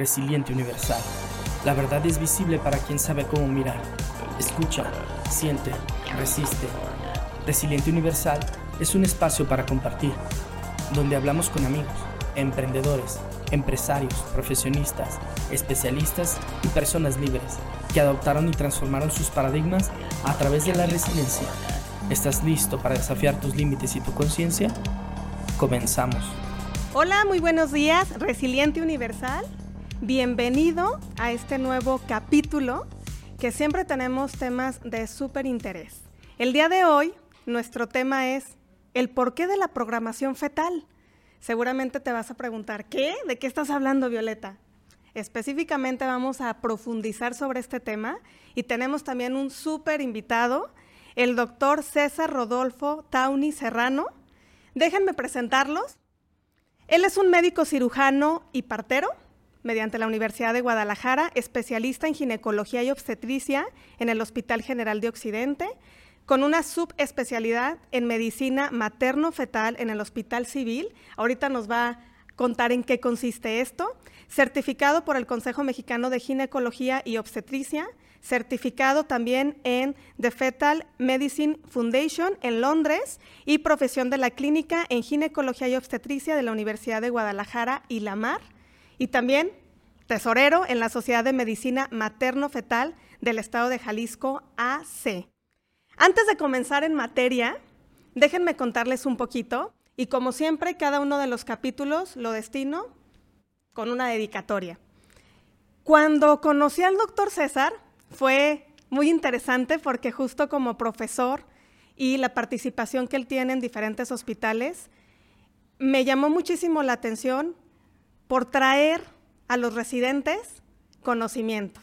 Resiliente Universal. La verdad es visible para quien sabe cómo mirar. Escucha, siente, resiste. Resiliente Universal es un espacio para compartir, donde hablamos con amigos, emprendedores, empresarios, profesionistas, especialistas y personas libres que adoptaron y transformaron sus paradigmas a través de la resiliencia. ¿Estás listo para desafiar tus límites y tu conciencia? Comenzamos. Hola, muy buenos días, Resiliente Universal. Bienvenido a este nuevo capítulo que siempre tenemos temas de súper interés. El día de hoy, nuestro tema es el porqué de la programación fetal. Seguramente te vas a preguntar, ¿qué? ¿De qué estás hablando, Violeta? Específicamente vamos a profundizar sobre este tema y tenemos también un súper invitado, el doctor César Rodolfo Tauni Serrano. Déjenme presentarlos. Él es un médico cirujano y partero mediante la Universidad de Guadalajara, especialista en ginecología y obstetricia en el Hospital General de Occidente, con una subespecialidad en medicina materno-fetal en el Hospital Civil. Ahorita nos va a contar en qué consiste esto. Certificado por el Consejo Mexicano de Ginecología y Obstetricia, certificado también en The Fetal Medicine Foundation en Londres y profesión de la clínica en ginecología y obstetricia de la Universidad de Guadalajara y La Mar y también tesorero en la Sociedad de Medicina Materno-Fetal del Estado de Jalisco, AC. Antes de comenzar en materia, déjenme contarles un poquito y como siempre, cada uno de los capítulos lo destino con una dedicatoria. Cuando conocí al doctor César, fue muy interesante porque justo como profesor y la participación que él tiene en diferentes hospitales, me llamó muchísimo la atención por traer a los residentes conocimiento,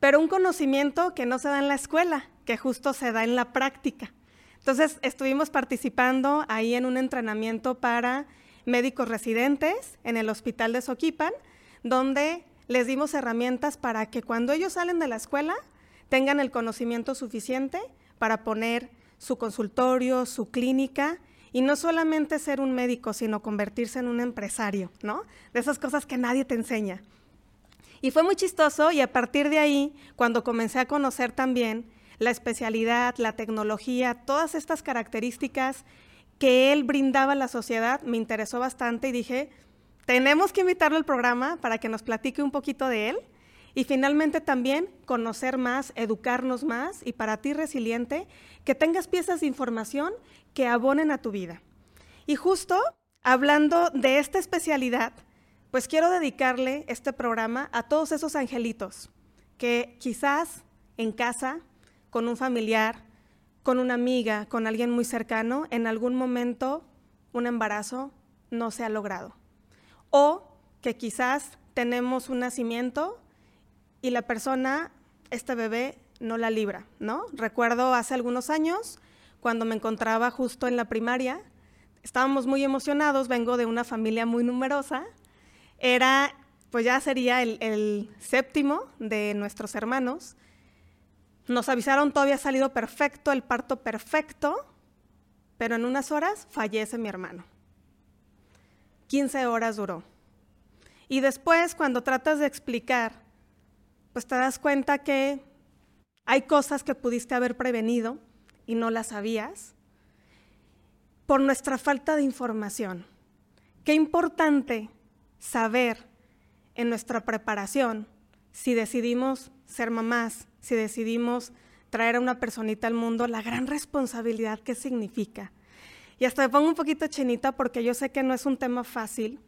pero un conocimiento que no se da en la escuela, que justo se da en la práctica. Entonces, estuvimos participando ahí en un entrenamiento para médicos residentes en el hospital de Soquipan, donde les dimos herramientas para que cuando ellos salen de la escuela tengan el conocimiento suficiente para poner su consultorio, su clínica y no solamente ser un médico, sino convertirse en un empresario, ¿no? De esas cosas que nadie te enseña. Y fue muy chistoso y a partir de ahí, cuando comencé a conocer también la especialidad, la tecnología, todas estas características que él brindaba a la sociedad, me interesó bastante y dije, tenemos que invitarlo al programa para que nos platique un poquito de él y finalmente también conocer más, educarnos más y para ti resiliente, que tengas piezas de información que abonen a tu vida. Y justo hablando de esta especialidad, pues quiero dedicarle este programa a todos esos angelitos que quizás en casa, con un familiar, con una amiga, con alguien muy cercano, en algún momento un embarazo no se ha logrado. O que quizás tenemos un nacimiento y la persona, este bebé, no la libra, ¿no? Recuerdo hace algunos años, cuando me encontraba justo en la primaria, estábamos muy emocionados, vengo de una familia muy numerosa, era, pues ya sería el, el séptimo de nuestros hermanos, nos avisaron todo había salido perfecto, el parto perfecto, pero en unas horas fallece mi hermano. 15 horas duró. Y después, cuando tratas de explicar pues te das cuenta que hay cosas que pudiste haber prevenido y no las sabías por nuestra falta de información. Qué importante saber en nuestra preparación si decidimos ser mamás, si decidimos traer a una personita al mundo, la gran responsabilidad que significa. Y hasta me pongo un poquito chinita porque yo sé que no es un tema fácil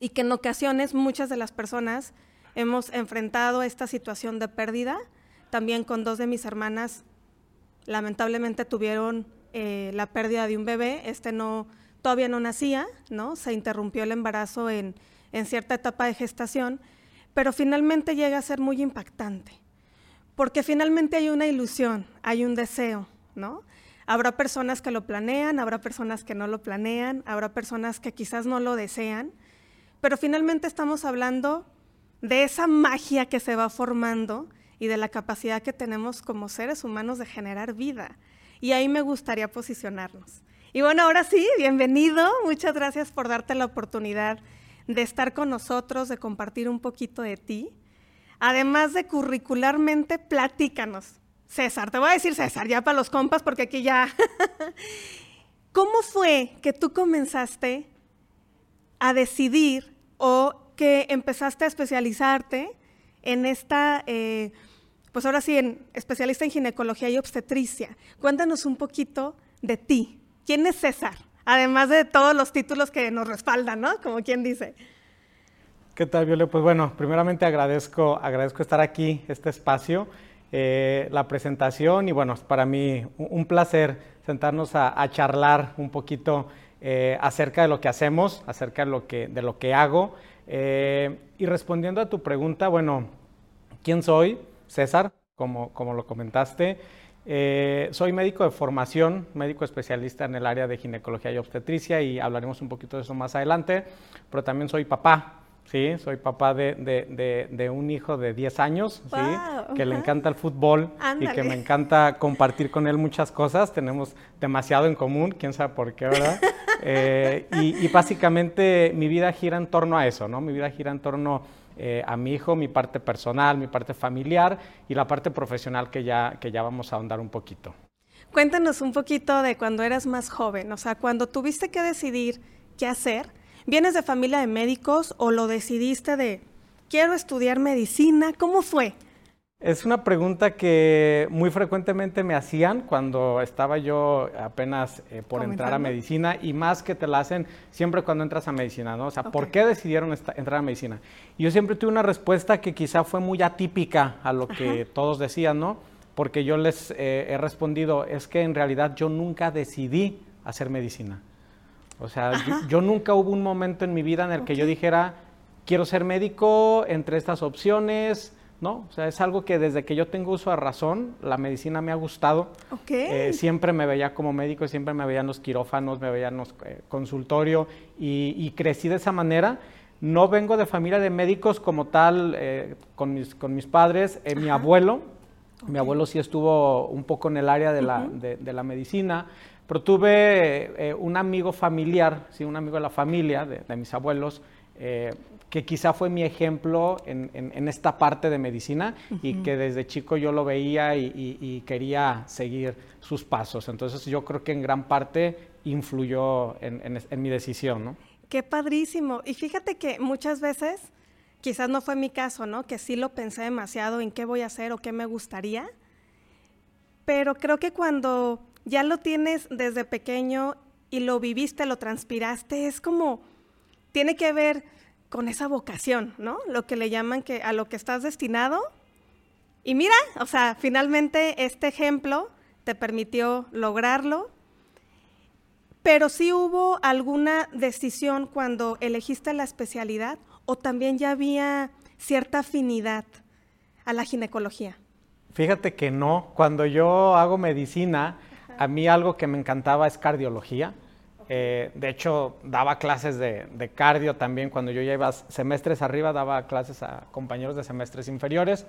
y que en ocasiones muchas de las personas hemos enfrentado esta situación de pérdida. También con dos de mis hermanas, lamentablemente tuvieron eh, la pérdida de un bebé. Este no, todavía no nacía, ¿no? Se interrumpió el embarazo en, en cierta etapa de gestación, pero finalmente llega a ser muy impactante, porque finalmente hay una ilusión, hay un deseo, ¿no? Habrá personas que lo planean, habrá personas que no lo planean, habrá personas que quizás no lo desean, pero finalmente estamos hablando de esa magia que se va formando y de la capacidad que tenemos como seres humanos de generar vida. Y ahí me gustaría posicionarnos. Y bueno, ahora sí, bienvenido. Muchas gracias por darte la oportunidad de estar con nosotros, de compartir un poquito de ti. Además de curricularmente, platícanos. César, te voy a decir César, ya para los compas, porque aquí ya... ¿Cómo fue que tú comenzaste a decidir o que empezaste a especializarte en esta, eh, pues ahora sí, en especialista en ginecología y obstetricia? Cuéntanos un poquito de ti. ¿Quién es César? Además de todos los títulos que nos respaldan, ¿no? Como quien dice. ¿Qué tal, Viole? Pues bueno, primeramente agradezco, agradezco estar aquí, este espacio, eh, la presentación y bueno, para mí un, placer sentarnos a, charlar un poquito eh, acerca de lo que hacemos, acerca de lo que, de lo que hago. Eh, y respondiendo a tu pregunta, bueno, ¿quién soy? César, como, como lo comentaste. Eh, soy médico de formación, médico especialista en el área de ginecología y obstetricia y hablaremos un poquito de eso más adelante, pero también soy papá, ¿sí? Soy papá de, un hijo de 10 años, ¿sí? Que le encanta el fútbol y que me encanta compartir con él muchas cosas. Tenemos demasiado en común, quién sabe por qué, ¿verdad? Eh, y, básicamente mi vida gira en torno a eso, ¿no? Mi vida gira en torno eh, a mi hijo, mi parte personal, mi parte familiar y la parte profesional que ya, que ya vamos a ahondar un poquito. Cuéntanos un poquito de cuando eras más joven, o sea, cuando tuviste que decidir qué hacer, ¿vienes de familia de médicos o lo decidiste de quiero estudiar medicina? ¿Cómo fue? Es una pregunta que muy frecuentemente me hacían cuando estaba yo apenas eh, por entrar a medicina y más que te la hacen siempre cuando entras a medicina, ¿no? O sea, ¿por qué decidieron entrar a medicina? Y yo siempre tuve una respuesta que quizá fue muy atípica a lo que todos decían, ¿no? Porque yo les eh, he respondido, es que en realidad yo nunca decidí hacer medicina. O sea, yo, nunca hubo un momento en mi vida en el que yo dijera, quiero ser médico entre estas opciones, ¿no? O sea, es algo que desde que yo tengo uso de razón, la medicina me ha gustado. Eh, siempre me veía como médico, siempre me veía en los quirófanos, me veía en los eh, consultorio y, crecí de esa manera. No vengo de familia de médicos como tal, eh, con, mis, con mis padres. mi abuelo, mi abuelo sí estuvo un poco en el área de, la, de, la medicina, pero tuve un amigo familiar, sí, un amigo de la familia, de, mis abuelos, que quizá fue mi ejemplo en, esta parte de medicina y que desde chico yo lo veía y, quería seguir sus pasos. Entonces yo creo que en gran parte influyó en, mi decisión, ¿no? Qué padrísimo. Y fíjate que muchas veces, quizás no fue mi caso, ¿no? Que sí lo pensé demasiado en qué voy a hacer o qué me gustaría, pero creo que cuando ya lo tienes desde pequeño y lo viviste, lo transpiraste, es como, tiene que ver con esa vocación, ¿no? Lo que le llaman que a lo que estás destinado. Y mira, o sea, finalmente este ejemplo te permitió lograrlo. Pero sí hubo alguna decisión cuando elegiste la especialidad o también ya había cierta afinidad a la ginecología. Fíjate que no, cuando yo hago medicina, a mí algo que me encantaba es cardiología. Eh, de hecho, daba clases de, cardio también cuando yo ya iba semestres arriba, daba clases a compañeros de semestres inferiores.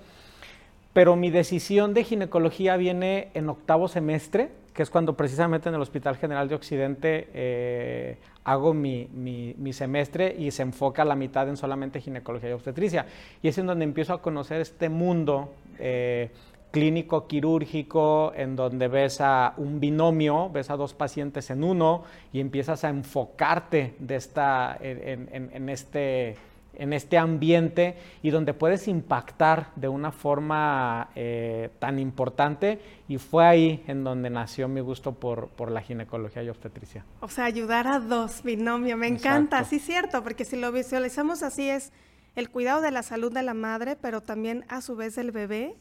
Pero mi decisión de ginecología viene en octavo semestre, que es cuando precisamente en el Hospital General de Occidente eh, hago mi, semestre y se enfoca la mitad en solamente ginecología y obstetricia. Y es en donde empiezo a conocer este mundo eh, clínico quirúrgico en donde ves a un binomio, ves a dos pacientes en uno y empiezas a enfocarte de esta, en, este, en este ambiente y donde puedes impactar de una forma eh, tan importante. Y fue ahí en donde nació mi gusto por, por, la ginecología y obstetricia. O sea, ayudar a dos, binomio, me encanta, sí cierto, porque si lo visualizamos así es el cuidado de la salud de la madre, pero también a su vez del bebé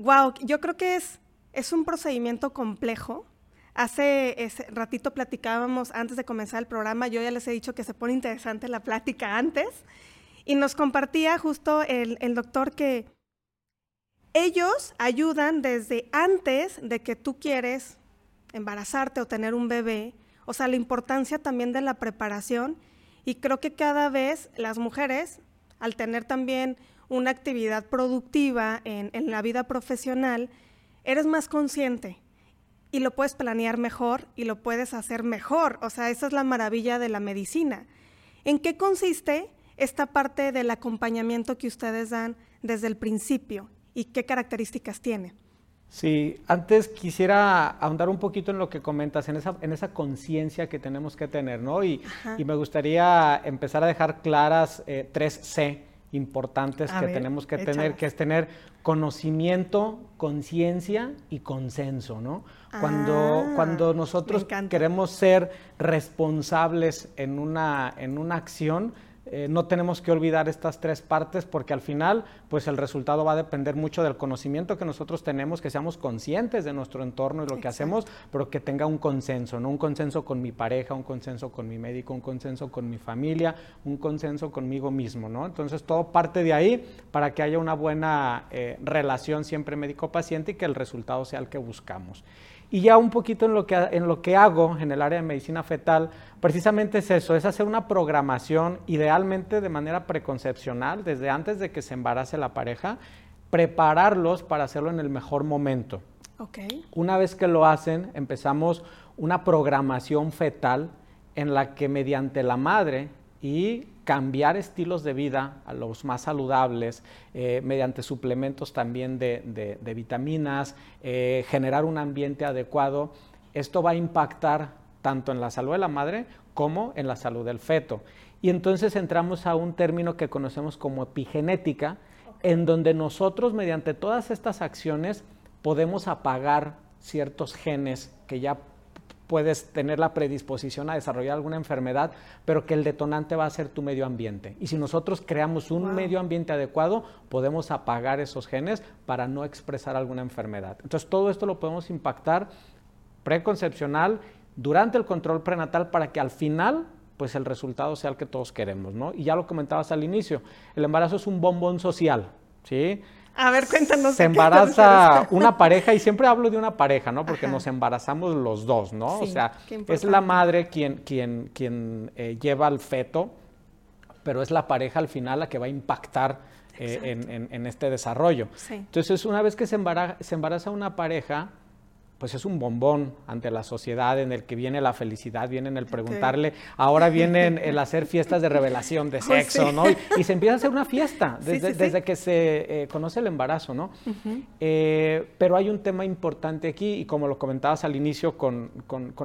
Wow, yo creo que es, es un procedimiento complejo. Hace ratito platicábamos antes de comenzar el programa, yo ya les he dicho que se pone interesante la plática antes, y nos compartía justo el, el doctor que ellos ayudan desde antes de que tú quieres embarazarte o tener un bebé, o sea, la importancia también de la preparación, y creo que cada vez las mujeres, al tener también una actividad productiva en, la vida profesional, eres más consciente y lo puedes planear mejor y lo puedes hacer mejor. O sea, esa es la maravilla de la medicina. ¿En qué consiste esta parte del acompañamiento que ustedes dan desde el principio y qué características tiene? Sí, antes quisiera ahondar un poquito en lo que comentas, en esa, en esa conciencia que tenemos que tener, ¿no? Y, me gustaría empezar a dejar claras eh, tres C importantes que tenemos que tener, que es tener conocimiento, conciencia y consenso, ¿no? cuando, ah, cuando nosotros queremos ser responsables en una, en una acción, eh, no tenemos que olvidar estas tres partes porque al final, pues el resultado va a depender mucho del conocimiento que nosotros tenemos, que seamos conscientes de nuestro entorno y lo que hacemos, pero que tenga un consenso, ¿no? Un consenso con mi pareja, un consenso con mi médico, un consenso con mi familia, un consenso conmigo mismo, ¿no? Entonces todo parte de ahí para que haya una buena eh, relación siempre médico-paciente y que el resultado sea el que buscamos. Y ya un poquito en lo, que, en lo que hago en el área de medicina fetal, precisamente es eso, es hacer una programación idealmente de manera preconcepcional, desde antes de que se embarace la pareja, prepararlos para hacerlo en el mejor momento. Okay. Una vez que lo hacen, empezamos una programación fetal en la que mediante la madre y cambiar estilos de vida a los más saludables, eh, mediante suplementos también de, vitaminas, eh, generar un ambiente adecuado, esto va a impactar tanto en la salud de la madre como en la salud del feto. Y entonces entramos a un término que conocemos como epigenética, en donde nosotros mediante todas estas acciones podemos apagar ciertos genes que ya puedes tener la predisposición a desarrollar alguna enfermedad, pero que el detonante va a ser tu medio ambiente. Y si nosotros creamos un medio ambiente adecuado, podemos apagar esos genes para no expresar alguna enfermedad. Entonces, todo esto lo podemos impactar preconcepcional, durante el control prenatal, para que al final pues el resultado sea el que todos queremos, ¿no? Y ya lo comentabas al inicio, el embarazo es un bombón social, ¿sí? A ver, cuéntanos. Se embaraza una pareja, y siempre hablo de una pareja, ¿no? Porque nos embarazamos los dos, ¿no? o sea, es la madre quien, quien, quien eh, lleva al feto, pero es la pareja al final la que va a impactar eh, en, este desarrollo. Entonces, una vez que se se embaraza una pareja, pues es un bombón ante la sociedad en el que viene la felicidad, viene el preguntarle, ahora viene el hacer fiestas de revelación de sexo, ¿no? Y, se empieza a hacer una fiesta desde, que se eh, conoce el embarazo, ¿no? Eh, pero hay un tema importante aquí y como lo comentabas al inicio con,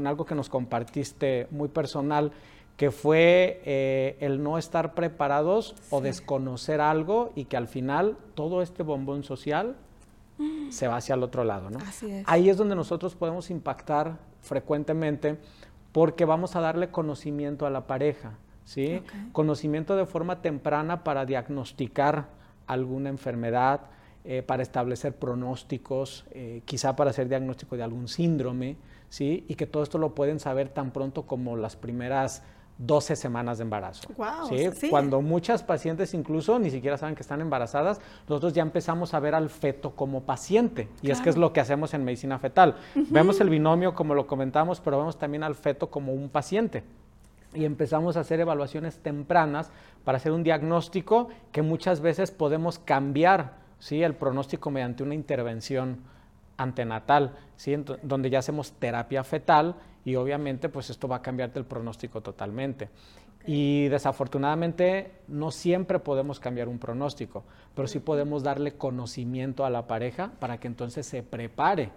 algo que nos compartiste muy personal, que fue eh, el no estar preparados o desconocer algo y que al final todo este bombón social se va hacia el otro lado, ¿no? Ahí es donde nosotros podemos impactar frecuentemente porque vamos a darle conocimiento a la pareja, ¿sí? Conocimiento de forma temprana para diagnosticar alguna enfermedad, eh, para establecer pronósticos, eh, quizá para hacer diagnóstico de algún síndrome, ¿sí? Y que todo esto lo pueden saber tan pronto como las primeras 12 semanas de embarazo. ¿sí? Cuando muchas pacientes incluso ni siquiera saben que están embarazadas, nosotros ya empezamos a ver al feto como paciente. Y es que es lo que hacemos en medicina fetal. Vemos el binomio como lo comentamos, pero vemos también al feto como un paciente. Y empezamos a hacer evaluaciones tempranas para hacer un diagnóstico que muchas veces podemos cambiar ¿sí? el pronóstico mediante una intervención antenatal, ¿sí? donde ya hacemos terapia fetal y obviamente pues esto va a cambiarte el pronóstico totalmente. Y desafortunadamente no siempre podemos cambiar un pronóstico, pero sí podemos darle conocimiento a la pareja para que entonces se prepare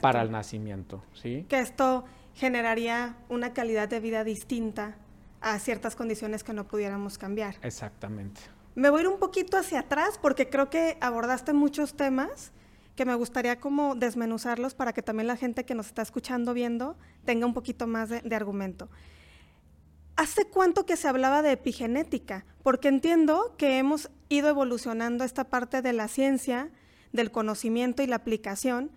para el nacimiento. ¿sí? Que esto generaría una calidad de vida distinta a ciertas condiciones que no pudiéramos cambiar. Exactamente. Me voy a ir un poquito hacia atrás porque creo que abordaste muchos temas que me gustaría como desmenuzarlos para que también la gente que nos está escuchando, viendo, tenga un poquito más de, argumento. ¿Hace cuánto que se hablaba de epigenética? Porque entiendo que hemos ido evolucionando esta parte de la ciencia, del conocimiento y la aplicación,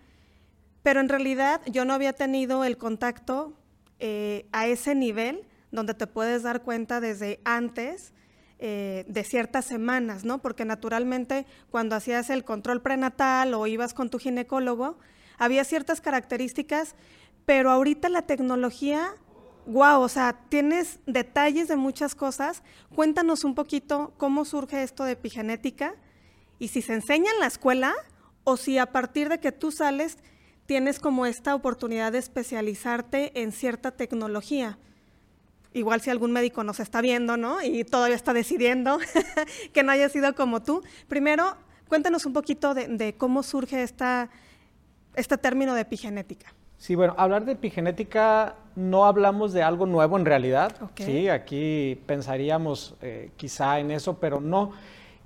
pero en realidad yo no había tenido el contacto eh, a ese nivel donde te puedes dar cuenta desde antes eh, de ciertas semanas, ¿no? Porque naturalmente cuando hacías el control prenatal o ibas con tu ginecólogo, había ciertas características, pero ahorita la tecnología, wow, o sea, tienes detalles de muchas cosas. Cuéntanos un poquito cómo surge esto de epigenética y si se enseña en la escuela o si a partir de que tú sales tienes como esta oportunidad de especializarte en cierta tecnología. Igual si algún médico nos está viendo, ¿no? Y todavía está decidiendo que no haya sido como tú. Primero, cuéntanos un poquito de, cómo surge esta, este término de epigenética. Sí, bueno, hablar de epigenética no hablamos de algo nuevo en realidad. Sí, aquí pensaríamos eh, quizá en eso, pero no.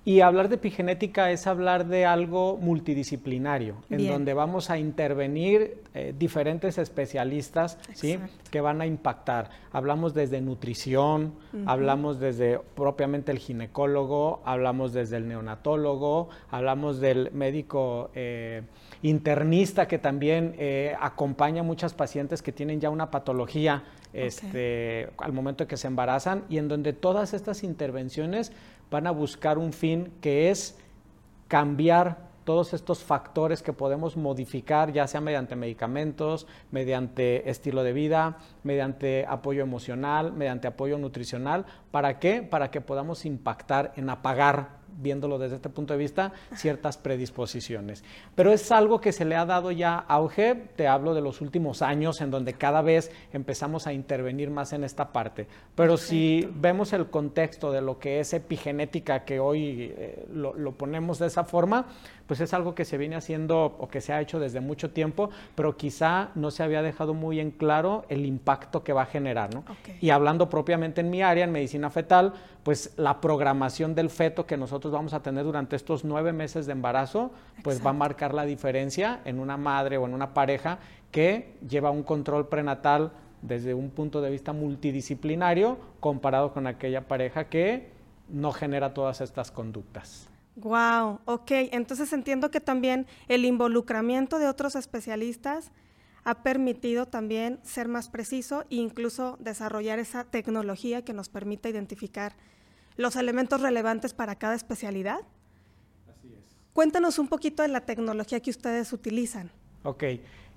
Y hablar de epigenética es hablar de algo multidisciplinario, en donde vamos a intervenir eh, diferentes especialistas ¿sí? que van a impactar. Hablamos desde nutrición, hablamos desde propiamente el ginecólogo, hablamos desde el neonatólogo, hablamos del médico eh, internista que también eh, acompaña a muchas pacientes que tienen ya una patología este, al momento que se embarazan y en donde todas estas intervenciones van a buscar un fin que es cambiar todos estos factores que podemos modificar, ya sea mediante medicamentos, mediante estilo de vida, mediante apoyo emocional, mediante apoyo nutricional. ¿Para qué? Para que podamos impactar en apagar viéndolo desde este punto de vista, ciertas predisposiciones. Pero es algo que se le ha dado ya auge, te hablo de los últimos años, en donde cada vez empezamos a intervenir más en esta parte. Pero si vemos el contexto de lo que es epigenética, que hoy eh, lo, lo ponemos de esa forma, pues es algo que se viene haciendo o que se ha hecho desde mucho tiempo, pero quizá no se había dejado muy en claro el impacto que va a generar. ¿no? Y hablando propiamente en mi área, en medicina fetal, pues la programación del feto que nosotros vamos a tener durante estos nueve meses de embarazo, pues va a marcar la diferencia en una madre o en una pareja que lleva un control prenatal desde un punto de vista multidisciplinario comparado con aquella pareja que no genera todas estas conductas. Wow, ok. Entonces entiendo que también el involucramiento de otros especialistas ha permitido también ser más preciso e incluso desarrollar esa tecnología que nos permite identificar los elementos relevantes para cada especialidad. Así es. Cuéntanos un poquito de la tecnología que ustedes utilizan. Ok.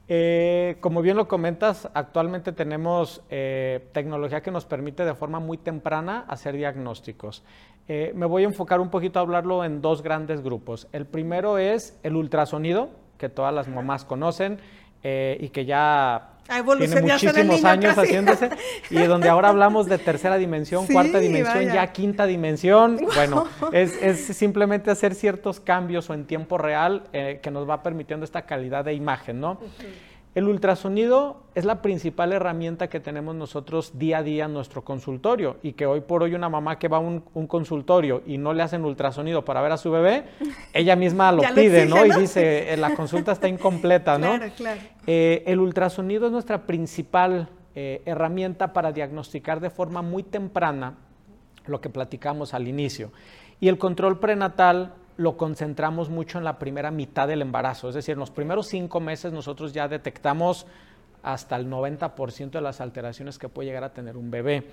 Eh, como bien lo comentas, actualmente tenemos eh, tecnología que nos permite de forma muy temprana hacer diagnósticos. Eh, me voy a enfocar un poquito a hablarlo en dos grandes grupos. El primero es el ultrasonido, que todas las mamás conocen y que ya tiene muchísimos años haciéndose y donde ahora hablamos de tercera dimensión, cuarta dimensión, ya quinta dimensión. Bueno, es, simplemente hacer ciertos cambios o en tiempo real que nos va permitiendo esta calidad de imagen, ¿no? El ultrasonido es la principal herramienta que tenemos nosotros día a día en nuestro consultorio y que hoy por hoy una mamá que va a un, consultorio y no le hacen ultrasonido para ver a su bebé, ella misma lo pide, ¿no? Y dice, eh, la consulta está incompleta, ¿no? Claro, claro. Eh, el ultrasonido es nuestra principal eh, herramienta para diagnosticar de forma muy temprana lo que platicamos al inicio. Y el control prenatal lo concentramos mucho en la primera mitad del embarazo, es decir, en los primeros cinco meses nosotros ya detectamos hasta el 90% de las alteraciones que puede llegar a tener un bebé.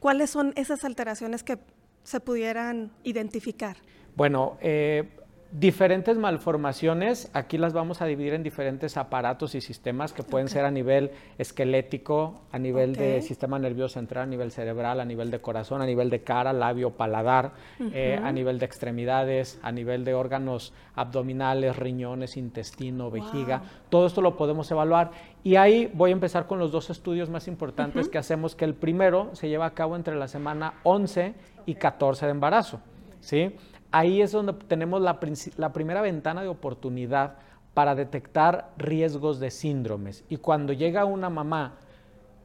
¿Cuáles son esas alteraciones que se pudieran identificar? Bueno, eh, Diferentes malformaciones, aquí las vamos a dividir en diferentes aparatos y sistemas que pueden ser a nivel esquelético, a nivel de sistema nervioso central, a nivel cerebral, a nivel de corazón, a nivel de cara, labio, paladar, eh, a nivel de extremidades, a nivel de órganos abdominales, riñones, intestino, vejiga. Todo esto lo podemos evaluar. Y ahí voy a empezar con los dos estudios más importantes que hacemos, que el primero se lleva a cabo entre la semana 11 y 14 de embarazo. ¿sí? Ahí es donde tenemos la, primera ventana de oportunidad para detectar riesgos de síndromes. Y cuando llega una mamá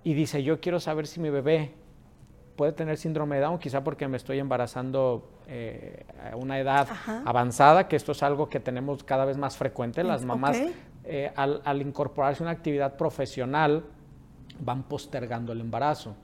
y dice, yo quiero saber si mi bebé puede tener síndrome de Down, quizá porque me estoy embarazando eh, a una edad avanzada, que esto es algo que tenemos cada vez más frecuente. Las mamás, eh, al, al, incorporarse a una actividad profesional, van postergando el embarazo.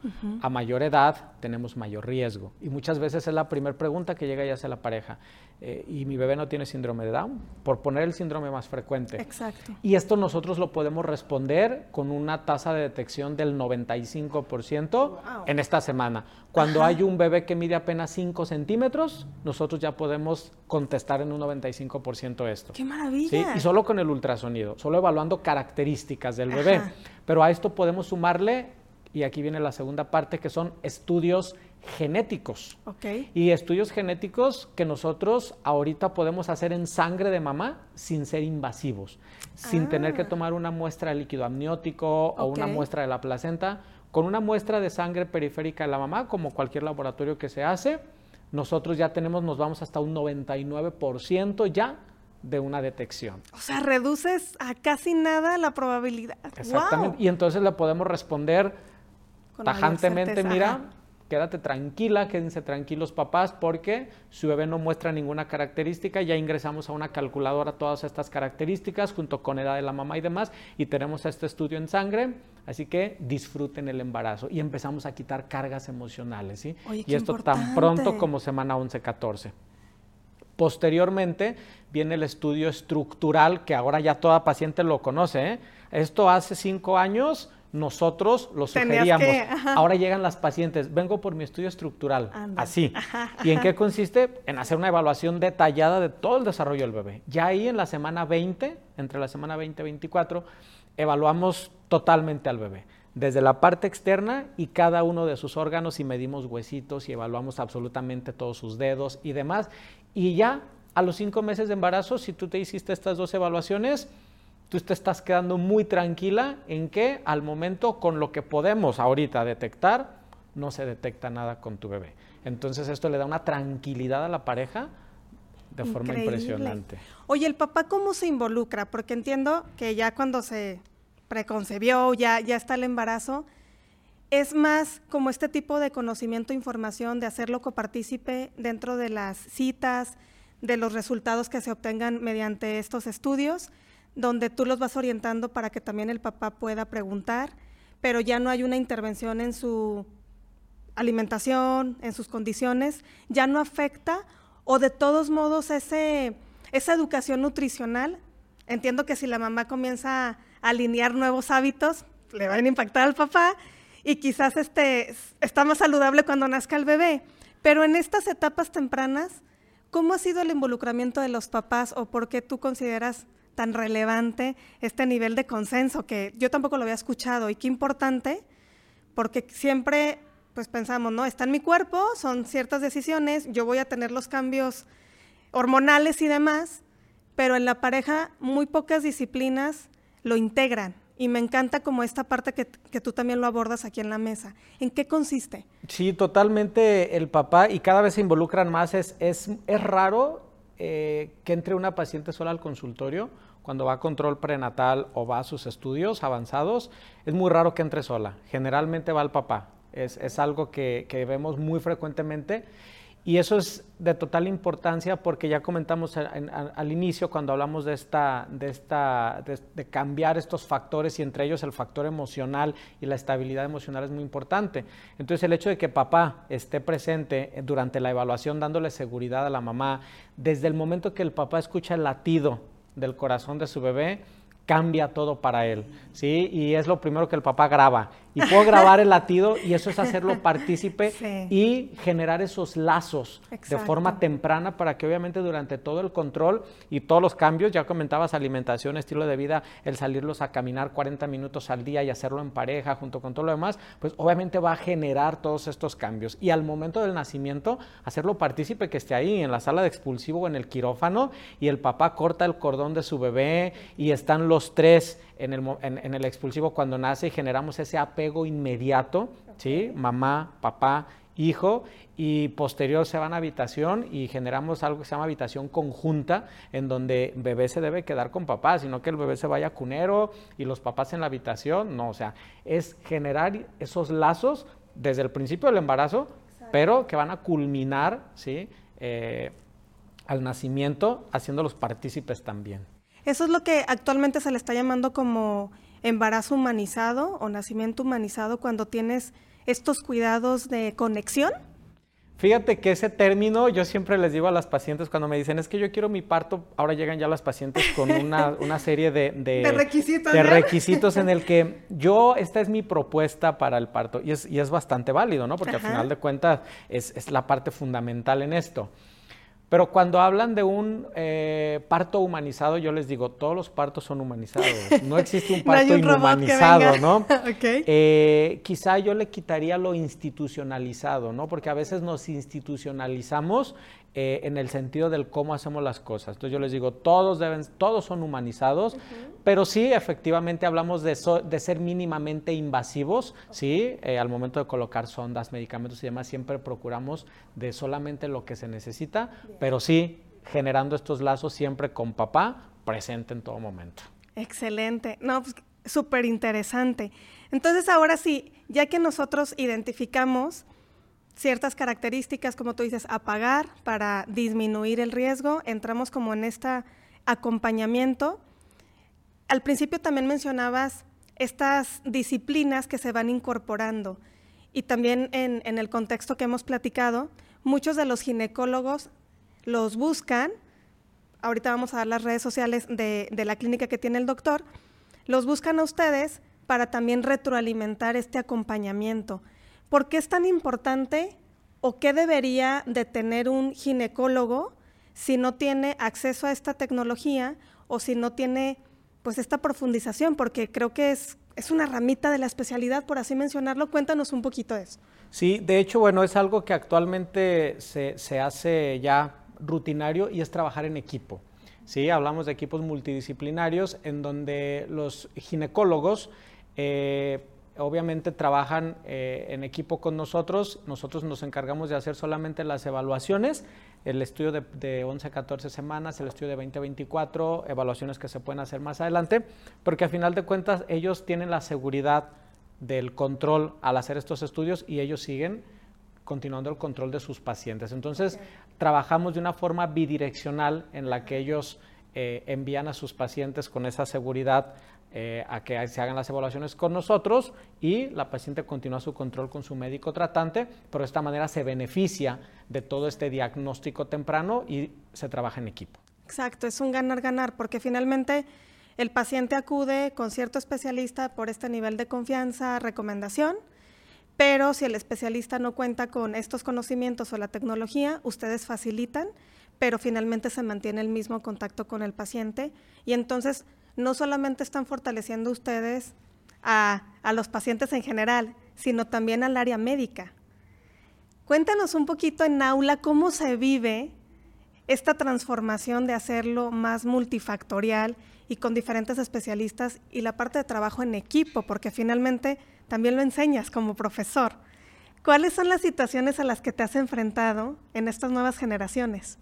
A mayor edad tenemos mayor riesgo. Y muchas veces es la primera pregunta que llega ya hacia la pareja. Eh, ¿Y mi bebé no tiene síndrome de Down? Por poner el síndrome más frecuente. Exacto. Y esto nosotros lo podemos responder con una tasa de detección del 95% en esta semana. Cuando hay un bebé que mide apenas 5 centímetros, nosotros ya podemos contestar en un 95% esto. ¡Qué maravilla! Y solo con el ultrasonido, solo evaluando características del bebé. Pero a esto podemos sumarle, y aquí viene la segunda parte, que son estudios genéticos. Okay. Y estudios genéticos que nosotros ahorita podemos hacer en sangre de mamá sin ser invasivos, sin tener que ah. tomar una muestra de líquido amniótico o una muestra de la placenta con una muestra de sangre periférica de la mamá, como cualquier laboratorio que se hace, nosotros ya tenemos, nos vamos hasta un 99% ya de una detección. O sea, reduces a casi nada la probabilidad. Exactamente. Y entonces le podemos responder tajantemente, mira, quédate tranquila, quédense tranquilos papás, porque su bebé no muestra ninguna característica, ya ingresamos a una calculadora todas estas características junto con edad de la mamá y demás, y tenemos este estudio en sangre, así que disfruten el embarazo y empezamos a quitar cargas emocionales, ¿sí? y esto tan pronto como semana 11-14. Posteriormente viene el estudio estructural, que ahora ya toda paciente lo conoce. ¿eh? Esto hace cinco años nosotros lo sugeríamos. Ahora llegan las pacientes, vengo por mi estudio estructural, así. ¿Y en qué consiste? En hacer una evaluación detallada de todo el desarrollo del bebé. Ya ahí en la semana 20, entre la semana 20 y 24, evaluamos totalmente al bebé desde la parte externa y cada uno de sus órganos y medimos huesitos y evaluamos absolutamente todos sus dedos y demás. Y ya a los cinco meses de embarazo, si tú te hiciste estas dos evaluaciones, tú te estás quedando muy tranquila en que al momento con lo que podemos ahorita detectar, no se detecta nada con tu bebé. Entonces esto le da una tranquilidad a la pareja de forma impresionante. Oye, ¿el papá cómo se involucra? Porque entiendo que ya cuando se preconcebió, ya, ya está el embarazo, es más como este tipo de conocimiento, información, de hacerlo copartícipe dentro de las citas, de los resultados que se obtengan mediante estos estudios, donde tú los vas orientando para que también el papá pueda preguntar, pero ya no hay una intervención en su alimentación, en sus condiciones, ya no afecta o de todos modos ese, esa educación nutricional, entiendo que si la mamá comienza alinear nuevos hábitos, le van a impactar al papá y quizás este, está más saludable cuando nazca el bebé. Pero en estas etapas tempranas, ¿cómo ha sido el involucramiento de los papás o por qué tú consideras tan relevante este nivel de consenso que yo tampoco lo había escuchado y qué importante, porque siempre pues pensamos, no, está en mi cuerpo, son ciertas decisiones, yo voy a tener los cambios hormonales y demás, pero en la pareja muy pocas disciplinas lo integran. Y me encanta como esta parte que, tú también lo abordas aquí en la mesa. ¿En qué consiste? Sí, totalmente el papá y cada vez se involucran más. Es, es, es raro eh, que entre una paciente sola al consultorio cuando va a control prenatal o va a sus estudios avanzados. Es muy raro que entre sola. Generalmente va el papá. Es, es algo que, que vemos muy frecuentemente y eso es de total importancia porque ya comentamos al inicio cuando hablamos de, esta, de, esta, de, cambiar estos factores y entre ellos el factor emocional y la estabilidad emocional es muy importante. Entonces el hecho de que papá esté presente durante la evaluación dándole seguridad a la mamá, desde el momento que el papá escucha el latido del corazón de su bebé, cambia todo para él, ¿sí? Y es lo primero que el papá graba. Y puedo grabar el latido y eso es hacerlo partícipe y generar esos lazos de forma temprana para que obviamente durante todo el control y todos los cambios, ya comentabas alimentación, estilo de vida, el salirlos a caminar 40 minutos al día y hacerlo en pareja junto con todo lo demás, pues obviamente va a generar todos estos cambios. Y al momento del nacimiento, hacerlo partícipe que esté ahí en la sala de expulsivo o en el quirófano y el papá corta el cordón de su bebé y están los tres en el, en, el expulsivo cuando nace y generamos ese apego inmediato, ¿sí? Mamá, papá, hijo, y posterior se van a habitación y generamos algo que se llama habitación conjunta, en donde bebé se debe quedar con papá, sino que el bebé se vaya a cunero y los papás en la habitación, no, o sea, es generar esos lazos desde el principio del embarazo, pero que van a culminar, ¿sí? Eh, al nacimiento, haciéndolos partícipes también. Eso es lo que actualmente se le está llamando como embarazo humanizado o nacimiento humanizado cuando tienes estos cuidados de conexión. Fíjate que ese término yo siempre les digo a las pacientes cuando me dicen es que yo quiero mi parto, ahora llegan ya las pacientes con una, serie de, de, requisitos, de requisitos en el que yo, esta es mi propuesta para el parto y es, y es bastante válido, ¿no? Porque al final de cuentas es, es la parte fundamental en esto. Pero cuando hablan de un eh, parto humanizado, yo les digo, todos los partos son humanizados. No existe un parto inhumanizado, ¿no? Eh, quizá yo le quitaría lo institucionalizado, ¿no? Porque a veces nos institucionalizamos eh, en el sentido del cómo hacemos las cosas. Entonces yo les digo, todos deben, todos son humanizados, pero sí, efectivamente hablamos de, de ser mínimamente invasivos, ¿sí? Eh, al momento de colocar sondas, medicamentos y demás, siempre procuramos de solamente lo que se necesita, pero sí generando estos lazos siempre con papá presente en todo momento. Excelente. No, pues súper interesante. Entonces ahora sí, ya que nosotros identificamos ciertas características, como tú dices, apagar para disminuir el riesgo. Entramos como en este acompañamiento. Al principio también mencionabas estas disciplinas que se van incorporando y también en, el contexto que hemos platicado, muchos de los ginecólogos los buscan, ahorita vamos a dar las redes sociales de, la clínica que tiene el doctor, los buscan a ustedes para también retroalimentar este acompañamiento ¿Por qué es tan importante o qué debería de tener un ginecólogo si no tiene acceso a esta tecnología o si no tiene pues esta profundización? Porque creo que es, es una ramita de la especialidad, por así mencionarlo. Cuéntanos un poquito de eso. Sí, de hecho, bueno, es algo que actualmente se, se hace ya rutinario y es trabajar en equipo. Sí, hablamos de equipos multidisciplinarios en donde los ginecólogos eh, obviamente trabajan eh, en equipo con nosotros, nosotros nos encargamos de hacer solamente las evaluaciones, el estudio de, 11 a 14 semanas, el estudio de 20 a 24, evaluaciones que se pueden hacer más adelante, porque a final de cuentas ellos tienen la seguridad del control al hacer estos estudios y ellos siguen continuando el control de sus pacientes. Entonces, trabajamos de una forma bidireccional en la que ellos eh, envían a sus pacientes con esa seguridad eh, a que se hagan las evaluaciones con nosotros y la paciente continúa su control con su médico tratante, pero de esta manera se beneficia de todo este diagnóstico temprano y se trabaja en equipo. Exacto, es un ganar-ganar porque finalmente el paciente acude con cierto especialista por este nivel de confianza, recomendación, pero si el especialista no cuenta con estos conocimientos o la tecnología, ustedes facilitan, pero finalmente se mantiene el mismo contacto con el paciente y entonces no solamente están fortaleciendo ustedes a, los pacientes en general, sino también al área médica. Cuéntanos un poquito en aula cómo se vive esta transformación de hacerlo más multifactorial y con diferentes especialistas y la parte de trabajo en equipo, porque finalmente también lo enseñas como profesor. ¿Cuáles son las situaciones a las que te has enfrentado en estas nuevas generaciones?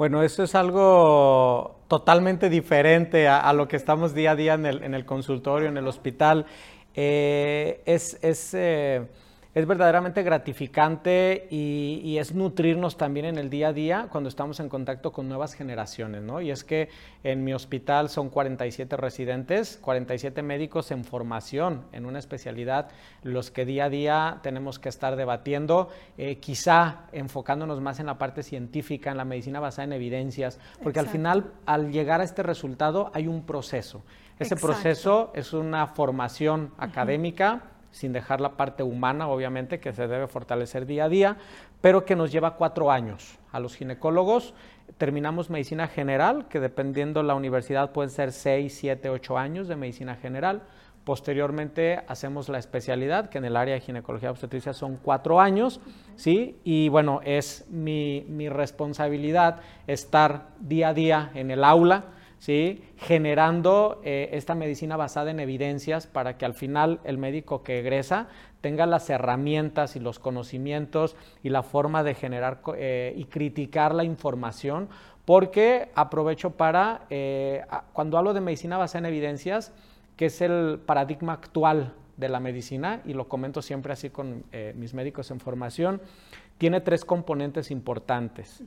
Bueno, eso es algo totalmente diferente a, lo que estamos día a día en el, consultorio, en el hospital. Eh, es, eh, es verdaderamente gratificante y, es nutrirnos también en el día a día cuando estamos en contacto con nuevas generaciones, ¿no? Y es que en mi hospital son 47 residentes, 47 médicos en formación en una especialidad, los que día a día tenemos que estar debatiendo, eh, quizá enfocándonos más en la parte científica, en la medicina basada en evidencias, porque al final, al llegar a este resultado, hay un proceso. Ese proceso es una formación académica sin dejar la parte humana, obviamente, que se debe fortalecer día a día, pero que nos lleva cuatro años. A los ginecólogos terminamos medicina general, que dependiendo la universidad pueden ser seis, siete, ocho años de medicina general. Posteriormente hacemos la especialidad, que en el área de ginecología obstetricia son cuatro años, ¿sí? Y bueno, es mi, mi responsabilidad estar día a día en el aula, ¿sí? generando eh, esta medicina basada en evidencias para que al final el médico que egresa tenga las herramientas y los conocimientos y la forma de generar eh, y criticar la información, porque aprovecho para, eh, cuando hablo de medicina basada en evidencias, que es el paradigma actual de la medicina, y lo comento siempre así con mis médicos en formación, tiene tres componentes importantes.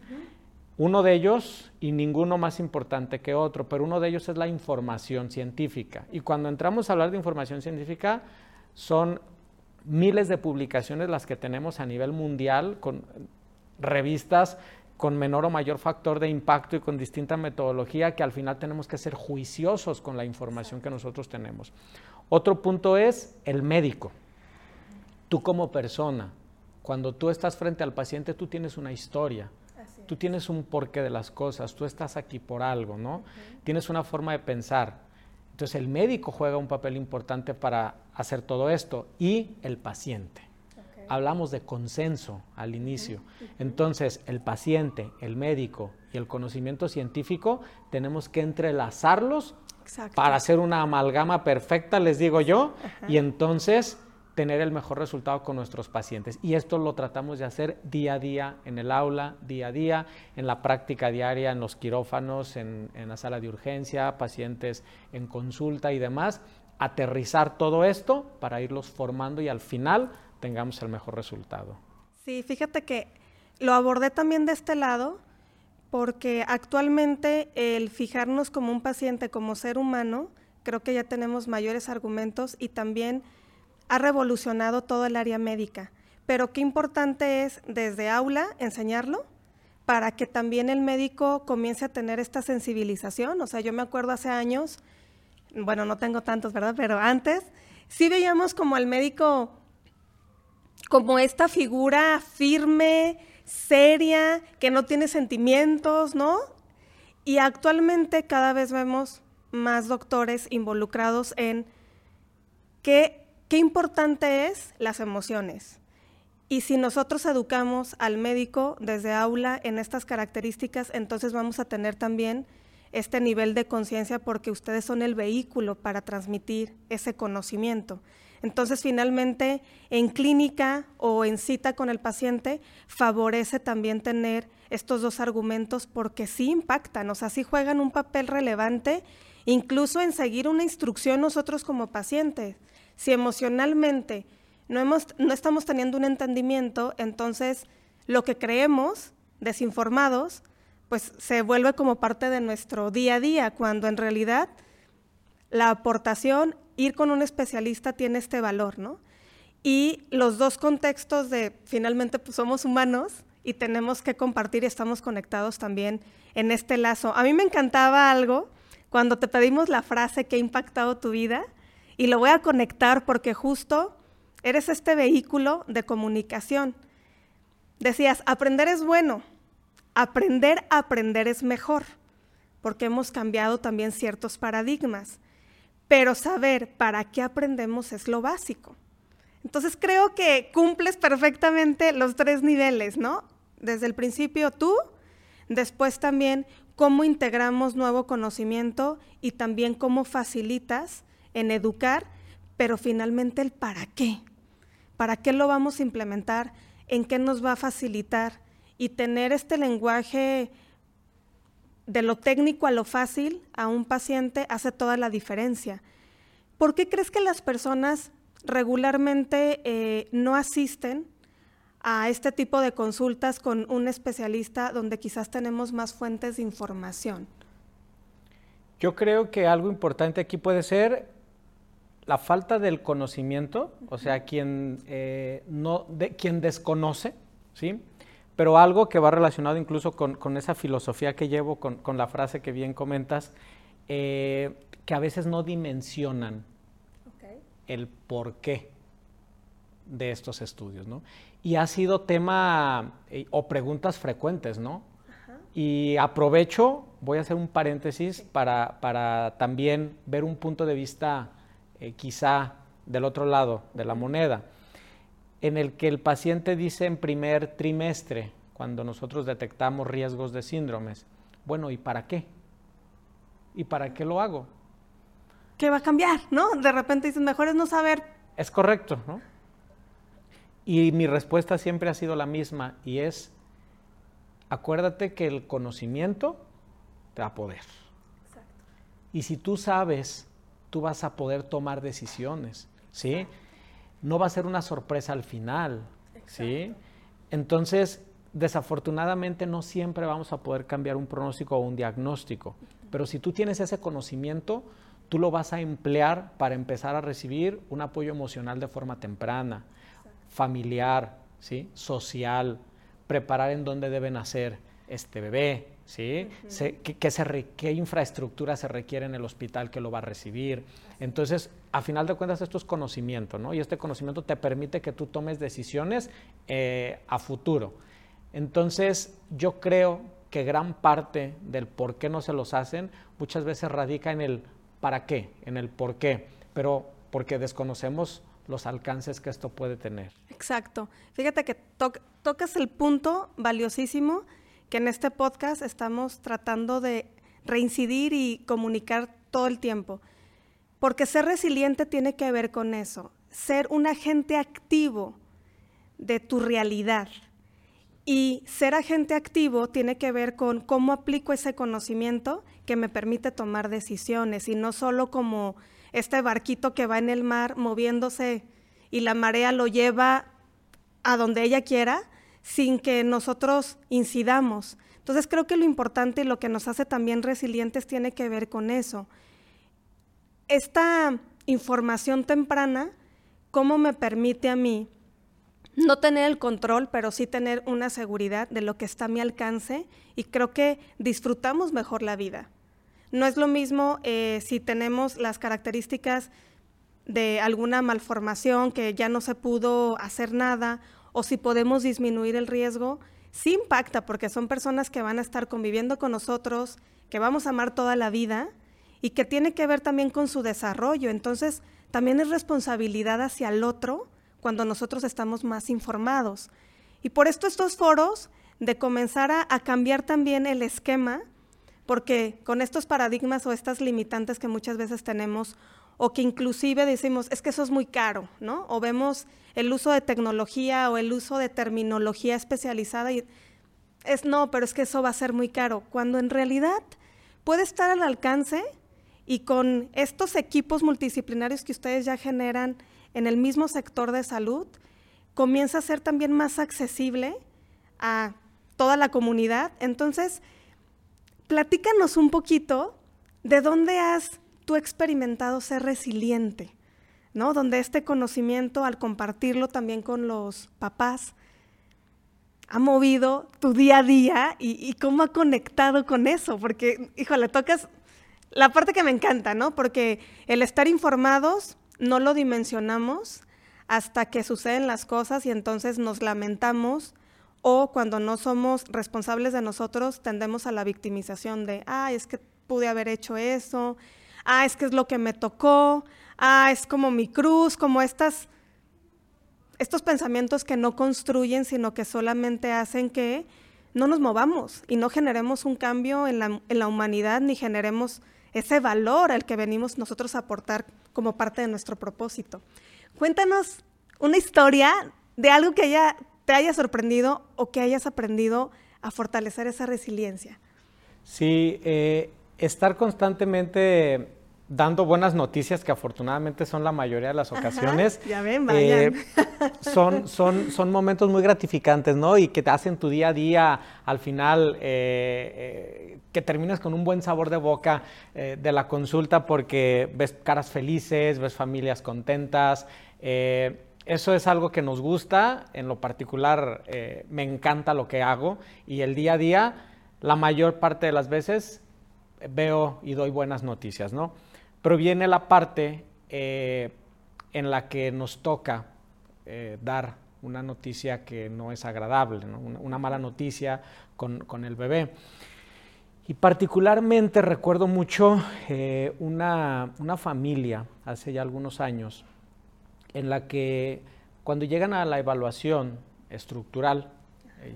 Uno de ellos, y ninguno más importante que otro, pero uno de ellos es la información científica. Y cuando entramos a hablar de información científica, son miles de publicaciones las que tenemos a nivel mundial, con revistas con menor o mayor factor de impacto y con distinta metodología, que al final tenemos que ser juiciosos con la información que nosotros tenemos. Otro punto es el médico. Tú como persona, cuando tú estás frente al paciente, tú tienes una historia tú tienes un porqué de las cosas, tú estás aquí por algo, ¿no? Tienes una forma de pensar. Entonces el médico juega un papel importante para hacer todo esto y el paciente. hablamos de consenso al inicio. Entonces, el paciente, el médico y el conocimiento científico tenemos que entrelazarlos para hacer una amalgama perfecta, les digo yo, y entonces tener el mejor resultado con nuestros pacientes. Y esto lo tratamos de hacer día a día en el aula, día a día, en la práctica diaria, en los quirófanos, en, la sala de urgencia, pacientes en consulta y demás. Aterrizar todo esto para irlos formando y al final tengamos el mejor resultado. Sí, fíjate que lo abordé también de este lado porque actualmente el fijarnos como un paciente, como ser humano, creo que ya tenemos mayores argumentos y también ha revolucionado todo el área médica. Pero qué importante es desde aula enseñarlo para que también el médico comience a tener esta sensibilización. O sea, yo me acuerdo hace años, bueno, no tengo tantos, ¿verdad? Pero antes sí veíamos como al médico como esta figura firme, seria, que no tiene sentimientos, ¿no? Y actualmente cada vez vemos más doctores involucrados en qué, qué importante es las emociones. Y si nosotros educamos al médico desde aula en estas características, entonces vamos a tener también este nivel de conciencia porque ustedes son el vehículo para transmitir ese conocimiento. Entonces, finalmente, en clínica o en cita con el paciente, favorece también tener estos dos argumentos porque sí impactan, o sea, sí juegan un papel relevante, incluso en seguir una instrucción nosotros como pacientes. Si emocionalmente no, hemos, no estamos teniendo un entendimiento, entonces lo que creemos, desinformados, pues se vuelve como parte de nuestro día a día, cuando en realidad la aportación ir con un especialista tiene este valor, ¿no? Y los dos contextos de finalmente pues somos humanos y tenemos que compartir y estamos conectados también en este lazo. A mí me encantaba algo cuando te pedimos la frase que ha impactado tu vida y lo voy a conectar porque justo eres este vehículo de comunicación. Decías, aprender es bueno, aprender a aprender es mejor, porque hemos cambiado también ciertos paradigmas pero saber para qué aprendemos es lo básico. Entonces creo que cumples perfectamente los tres niveles, ¿no? Desde el principio tú, después también cómo integramos nuevo conocimiento y también cómo facilitas en educar, pero finalmente el para qué. ¿Para qué lo vamos a implementar? ¿En qué nos va a facilitar? Y tener este lenguaje de lo técnico a lo fácil a un paciente hace toda la diferencia. ¿Por qué crees que las personas regularmente eh, no asisten a este tipo de consultas con un especialista donde quizás tenemos más fuentes de información? Yo creo que algo importante aquí puede ser la falta del conocimiento, o sea, quien, eh, no, de, quien desconoce, ¿sí? pero algo que va relacionado incluso con, esa filosofía que llevo, con, la frase que bien comentas, eh, que a veces no dimensionan el porqué de estos estudios, ¿no? Y ha sido tema eh, o preguntas frecuentes, ¿no? Y aprovecho, voy a hacer un paréntesis para, también ver un punto de vista eh, quizá del otro lado de la moneda en el que el paciente dice en primer trimestre, cuando nosotros detectamos riesgos de síndromes, bueno, ¿y para qué? ¿Y para qué lo hago? ¿Qué va a cambiar? ¿No? De repente dicen, mejor es no saber. Es correcto, ¿no? Y mi respuesta siempre ha sido la misma y es, acuérdate que el conocimiento te da poder. Exacto. Y si tú sabes, tú vas a poder tomar decisiones, ¿sí? no va a ser una sorpresa al final, ¿sí? Entonces, desafortunadamente no siempre vamos a poder cambiar un pronóstico o un diagnóstico, pero si tú tienes ese conocimiento, tú lo vas a emplear para empezar a recibir un apoyo emocional de forma temprana, familiar, ¿sí? social, preparar en dónde debe nacer este bebé, ¿sí? ¿Qué, infraestructura se requiere en el hospital que lo va a recibir? Entonces, a final de cuentas, esto es conocimiento, ¿no? Y este conocimiento te permite que tú tomes decisiones eh, a futuro. Entonces, yo creo que gran parte del por qué no se los hacen muchas veces radica en el para qué, en el por qué, pero porque desconocemos los alcances que esto puede tener. Exacto. Fíjate que tocas el punto valiosísimo que en este podcast estamos tratando de reincidir y comunicar todo el tiempo. Porque ser resiliente tiene que ver con eso, ser un agente activo de tu realidad. Y ser agente activo tiene que ver con cómo aplico ese conocimiento que me permite tomar decisiones y no solo como este barquito que va en el mar moviéndose y la marea lo lleva a donde ella quiera sin que nosotros incidamos. Entonces creo que lo importante y lo que nos hace también resilientes tiene que ver con eso. Esta información temprana, ¿cómo me permite a mí no tener el control, pero sí tener una seguridad de lo que está a mi alcance y creo que disfrutamos mejor la vida. No es lo mismo eh, si tenemos las características de alguna malformación que ya no se pudo hacer nada o si podemos disminuir el riesgo, sí impacta porque son personas que van a estar conviviendo con nosotros, que vamos a amar toda la vida y que tiene que ver también con su desarrollo. Entonces, también es responsabilidad hacia el otro cuando nosotros estamos más informados. Y por esto estos foros de comenzar a, a cambiar también el esquema, porque con estos paradigmas o estas limitantes que muchas veces tenemos, o que inclusive decimos, es que eso es muy caro, ¿no? O vemos el uso de tecnología o el uso de terminología especializada y es no, pero es que eso va a ser muy caro, cuando en realidad puede estar al alcance y con estos equipos multidisciplinarios que ustedes ya generan en el mismo sector de salud, comienza a ser también más accesible a toda la comunidad. Entonces, platícanos un poquito de dónde has tú experimentado ser resiliente, ¿no? Donde este conocimiento, al compartirlo también con los papás, ha movido tu día a día y, cómo ha conectado con eso, porque, híjole, tocas la parte que me encanta, ¿no? Porque el estar informados no lo dimensionamos hasta que suceden las cosas y entonces nos lamentamos o cuando no somos responsables de nosotros tendemos a la victimización de, ah, es que pude haber hecho eso, ah, es que es lo que me tocó, ah, es como mi cruz, como estas, estos pensamientos que no construyen, sino que solamente hacen que no nos movamos y no generemos un cambio en la, en la humanidad ni generemos ese valor al que venimos nosotros a aportar como parte de nuestro propósito. Cuéntanos una historia de algo que haya, te haya sorprendido o que hayas aprendido a fortalecer esa resiliencia. Sí, eh, estar constantemente dando buenas noticias, que afortunadamente son la mayoría de las ocasiones. ya ven, vayan. Eh, son, son, son momentos muy gratificantes, ¿no? Y que te hacen tu día a día, al final, eh, que termines con un buen sabor de boca de la consulta porque ves caras felices, ves familias contentas. eso es algo que nos gusta, en lo particular me encanta lo que hago y el día a día, la mayor parte de las veces, veo y doy buenas noticias, ¿no? Pero viene la parte eh, en la que nos toca eh, dar una noticia que no es agradable, Una, mala noticia con, el bebé. Y particularmente recuerdo mucho eh, una, una, familia hace ya algunos años en la que cuando llegan a la evaluación estructural,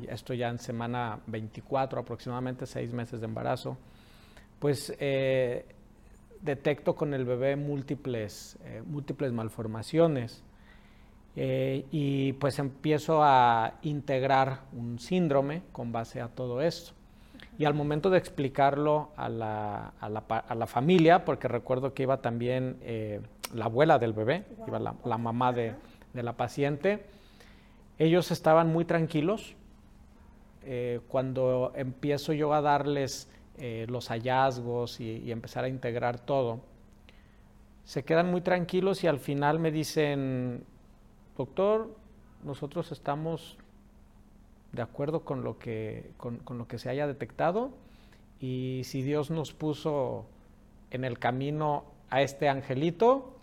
esto ya en semana 24, aproximadamente seis meses de embarazo, pues eh, detecto con el bebé múltiples, eh, múltiples malformaciones eh, y pues empiezo a integrar un síndrome con base a todo esto. Y al momento de explicarlo a la, a la, a la familia, porque recuerdo que iba también la abuela del bebé, iba la, la mamá de, de, la paciente, ellos estaban muy tranquilos. cuando empiezo yo a darles eh, los hallazgos y, empezar a integrar todo, se quedan muy tranquilos y al final me dicen, doctor, nosotros estamos de acuerdo con lo que, con, lo que se haya detectado y si Dios nos puso en el camino a este angelito,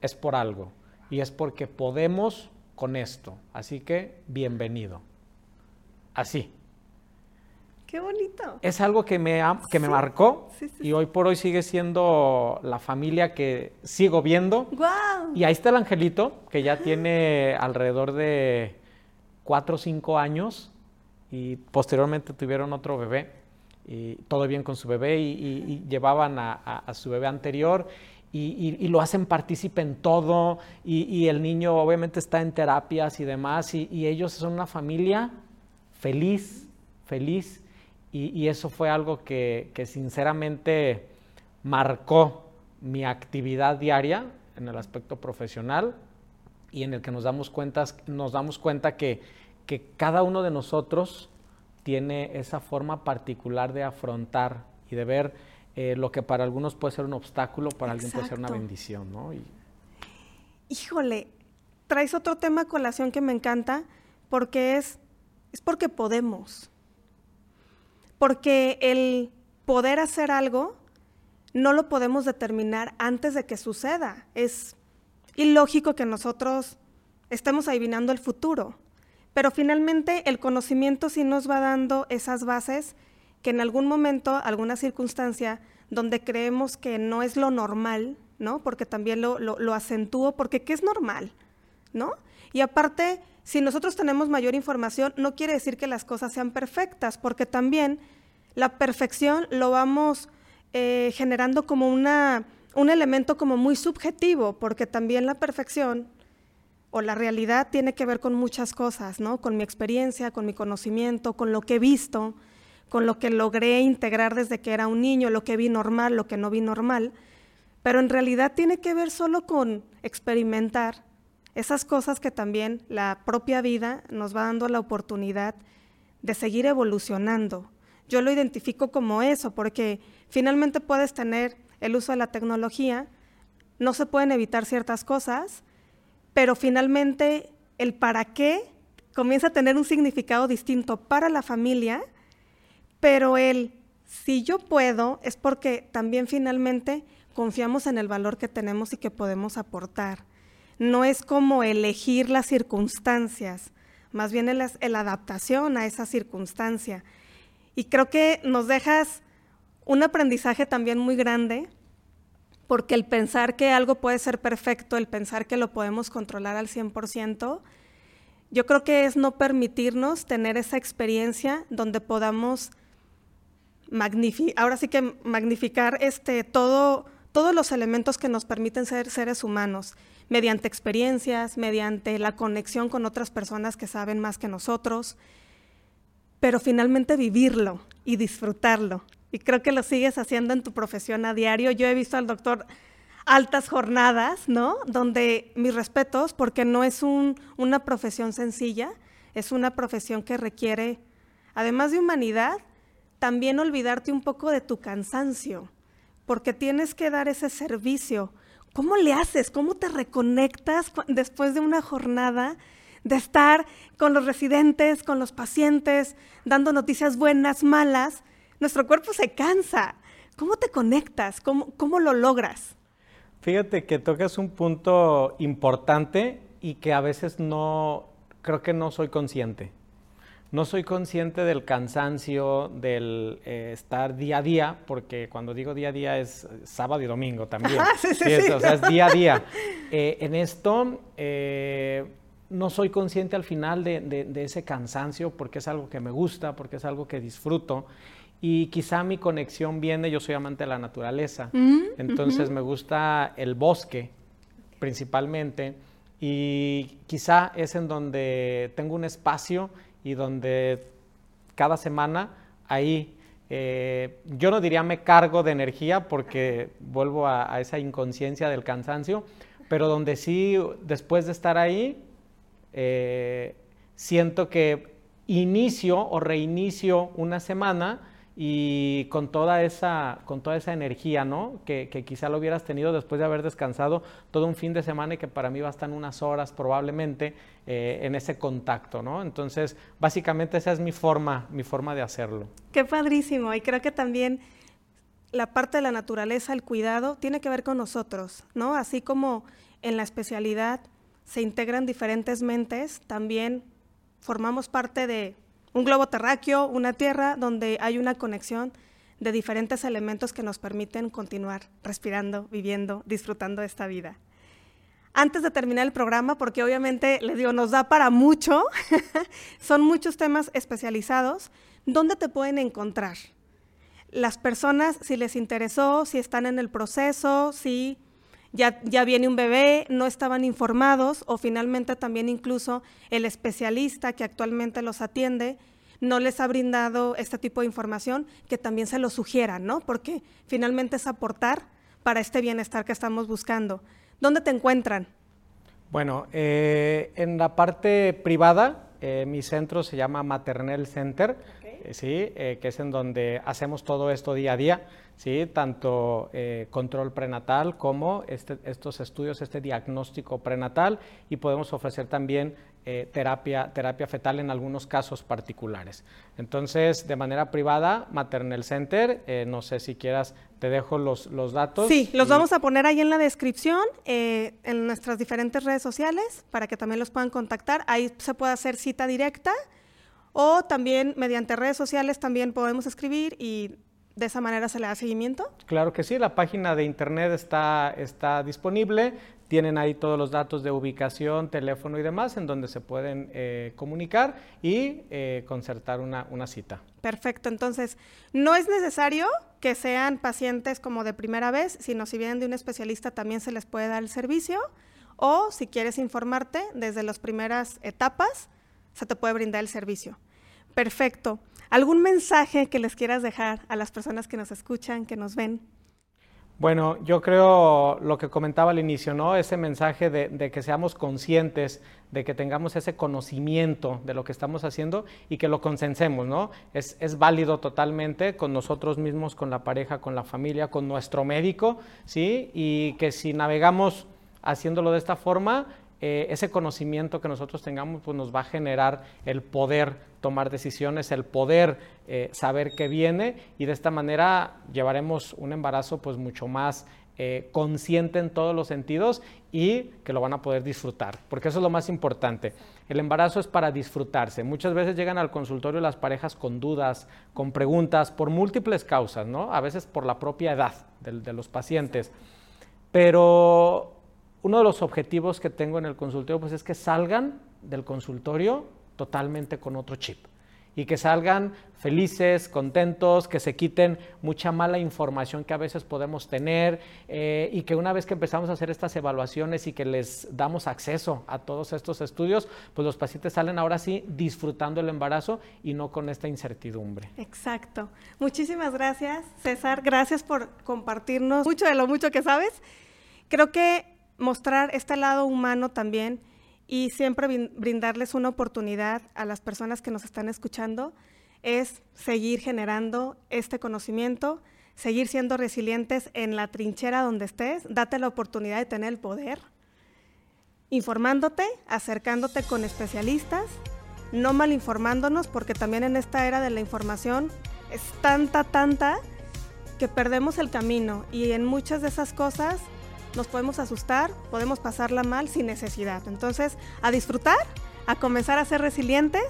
es por algo y es porque podemos con esto. Así que bienvenido. Así. Qué bonito. Es algo que me, que me marcó y hoy por hoy sigue siendo la familia que sigo viendo. Wow. Y ahí está el angelito, que ya tiene alrededor de cuatro o cinco años y posteriormente tuvieron otro bebé. Y todo bien con su bebé y, llevaban a, su bebé anterior y, lo hacen partícipe en todo y, el niño obviamente está en terapias y demás y, ellos son una familia feliz, feliz y, eso fue algo que, sinceramente marcó mi actividad diaria en el aspecto profesional y en el que nos damos, nos damos cuenta que, que cada uno de nosotros tiene esa forma particular de afrontar y de ver eh, lo que para algunos puede ser un obstáculo, para alguien puede ser una bendición, ¿no? Híjole, traes otro tema a colación que me encanta, porque es, es porque podemos. Porque el poder hacer algo no lo podemos determinar antes de que suceda. Es ilógico que nosotros estemos adivinando el futuro. Pero finalmente el conocimiento sí nos va dando esas bases que en algún momento, alguna circunstancia donde creemos que no es lo normal, ¿no? Porque también lo, lo, acentúo, porque ¿qué es normal? ¿No? Y aparte, si nosotros tenemos mayor información, no quiere decir que las cosas sean perfectas, porque también la perfección lo vamos eh, generando como una, un elemento como muy subjetivo, porque también la perfección o la realidad tiene que ver con muchas cosas, ¿no? Con mi experiencia, con mi conocimiento, con lo que he visto, con lo que logré integrar desde que era un niño, lo que vi normal, lo que no vi normal, pero en realidad tiene que ver solo con experimentar esas cosas que también la propia vida nos va dando la oportunidad de seguir evolucionando. Yo lo identifico como eso, porque finalmente puedes tener el uso de la tecnología, no se pueden evitar ciertas cosas, pero finalmente el para qué comienza a tener un significado distinto para la familia pero el si yo puedo es porque también finalmente confiamos en el valor que tenemos y que podemos aportar. No es como elegir las circunstancias, más bien es la adaptación a esa circunstancia. Y creo que nos dejas un aprendizaje también muy grande, porque el pensar que algo puede ser perfecto, el pensar que lo podemos controlar al 100%, yo creo que es no permitirnos tener esa experiencia donde podamos ahora sí que magnificar este, todo, todos los elementos que nos permiten ser seres humanos, mediante experiencias, mediante la conexión con otras personas que saben más que nosotros, pero finalmente vivirlo y disfrutarlo. Y creo que lo sigues haciendo en tu profesión a diario. Yo he visto al doctor altas jornadas, ¿no? Donde mis respetos, porque no es una profesión sencilla, es una profesión que requiere, además de humanidad, también olvidarte un poco de tu cansancio, porque tienes que dar ese servicio. ¿Cómo le haces? ¿Cómo te reconectas después de una jornada de estar con los residentes, con los pacientes, dando noticias buenas, malas? Nuestro cuerpo se cansa. ¿Cómo te conectas? ¿Cómo, cómo lo logras? Fíjate que tocas un punto importante y que a veces no, creo que no soy consciente no soy consciente del cansancio, del eh, estar día a día, porque cuando digo día a día es sábado y domingo también. Ah, sí, sí, sí, o sea, es día a día. Eh, en esto eh, no soy consciente al final de, ese cansancio porque es algo que me gusta, porque es algo que disfruto. Y quizá mi conexión viene, yo soy amante de la naturaleza, mm, entonces me gusta el bosque principalmente y quizá es en donde tengo un espacio y donde cada semana ahí, eh, yo no diría me cargo de energía porque vuelvo a, esa inconsciencia del cansancio, pero donde sí, después de estar ahí, eh, siento que inicio o reinicio una semana y con toda esa, con toda esa energía, ¿no? Que, quizá lo hubieras tenido después de haber descansado todo un fin de semana y que para mí bastan unas horas probablemente eh, en ese contacto, ¿no? Entonces, básicamente esa es mi forma, mi forma de hacerlo. Qué padrísimo. Y creo que también la parte de la naturaleza, el cuidado, tiene que ver con nosotros, ¿no? Así como en la especialidad se integran diferentes mentes, también formamos parte de un globo terráqueo, una Tierra donde hay una conexión de diferentes elementos que nos permiten continuar respirando, viviendo, disfrutando de esta vida. Antes de terminar el programa, porque obviamente les digo, nos da para mucho, son muchos temas especializados, ¿dónde te pueden encontrar? Las personas, si les interesó, si están en el proceso, si ya, viene un bebé, no estaban informados o finalmente también incluso el especialista que actualmente los atiende no les ha brindado este tipo de información, que también se lo sugieran, ¿no? Porque finalmente es aportar para este bienestar que estamos buscando. ¿Dónde te encuentran? Bueno, eh, en la parte privada, eh, mi centro se llama Maternel Center, eh, ¿sí? que es en donde hacemos todo esto día a día. ¿sí? tanto eh, control prenatal como este, estos estudios, este diagnóstico prenatal y podemos ofrecer también eh, terapia, terapia fetal en algunos casos particulares. Entonces, de manera privada, Maternal Center, eh, no sé si quieras, te dejo los, los datos. Sí, los vamos a poner ahí en la descripción, en nuestras diferentes redes sociales, para que también los puedan contactar. Ahí se puede hacer cita directa o también mediante redes sociales también podemos escribir y de esa manera se le da seguimiento? Claro que sí, la página de internet está, está disponible, tienen ahí todos los datos de ubicación, teléfono y demás en donde se pueden eh, comunicar y eh, concertar una, una cita. Perfecto, entonces no es necesario que sean pacientes como de primera vez, sino si vienen de un especialista también se les puede dar el servicio o si quieres informarte desde las primeras etapas, se te puede brindar el servicio. Perfecto. ¿Algún mensaje que les quieras dejar a las personas que nos escuchan, que nos ven? Bueno, yo creo lo que comentaba al inicio, ¿no? Ese mensaje de, que seamos conscientes, de que tengamos ese conocimiento de lo que estamos haciendo y que lo consensemos, ¿no? Es, es, válido totalmente con nosotros mismos, con la pareja, con la familia, con nuestro médico, ¿sí? Y que si navegamos haciéndolo de esta forma, eh, ese conocimiento que nosotros tengamos pues nos va a generar el poder tomar decisiones, el poder eh, saber qué viene y de esta manera llevaremos un embarazo pues mucho más eh, consciente en todos los sentidos y que lo van a poder disfrutar, porque eso es lo más importante. El embarazo es para disfrutarse. Muchas veces llegan al consultorio las parejas con dudas, con preguntas, por múltiples causas, ¿no? A veces por la propia edad de los pacientes. Pero uno de los objetivos que tengo en el consultorio pues es que salgan del consultorio totalmente con otro chip y que salgan felices, contentos, que se quiten mucha mala información que a veces podemos tener eh, y que una vez que empezamos a hacer estas evaluaciones y que les damos acceso a todos estos estudios, pues los pacientes salen ahora sí disfrutando el embarazo y no con esta incertidumbre. Exacto. Muchísimas gracias, César. Gracias por compartirnos mucho de lo mucho que sabes. Creo que mostrar este lado humano también y siempre brindarles una oportunidad a las personas que nos están escuchando es seguir generando este conocimiento, seguir siendo resilientes en la trinchera donde estés, date la oportunidad de tener el poder, informándote, acercándote con especialistas, no mal informándonos, porque también en esta era de la información es tanta, tanta, que perdemos el camino y en muchas de esas cosas nos podemos asustar, podemos pasarla mal sin necesidad. Entonces, a disfrutar, a comenzar a ser resilientes,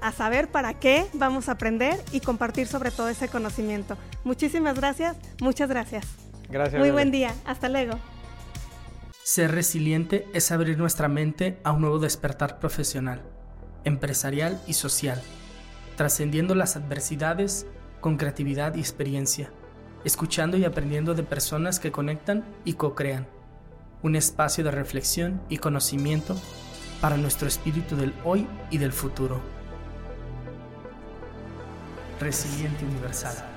a saber para qué vamos a aprender y compartir sobre todo ese conocimiento. Muchísimas gracias, muchas gracias. Gracias. Muy buen día, hasta luego. Ser resiliente es abrir nuestra mente a un nuevo despertar profesional, empresarial y social, trascendiendo las adversidades con creatividad y experiencia escuchando y aprendiendo de personas que conectan y co-crean. Un espacio de reflexión y conocimiento para nuestro espíritu del hoy y del futuro. Resiliente Universal.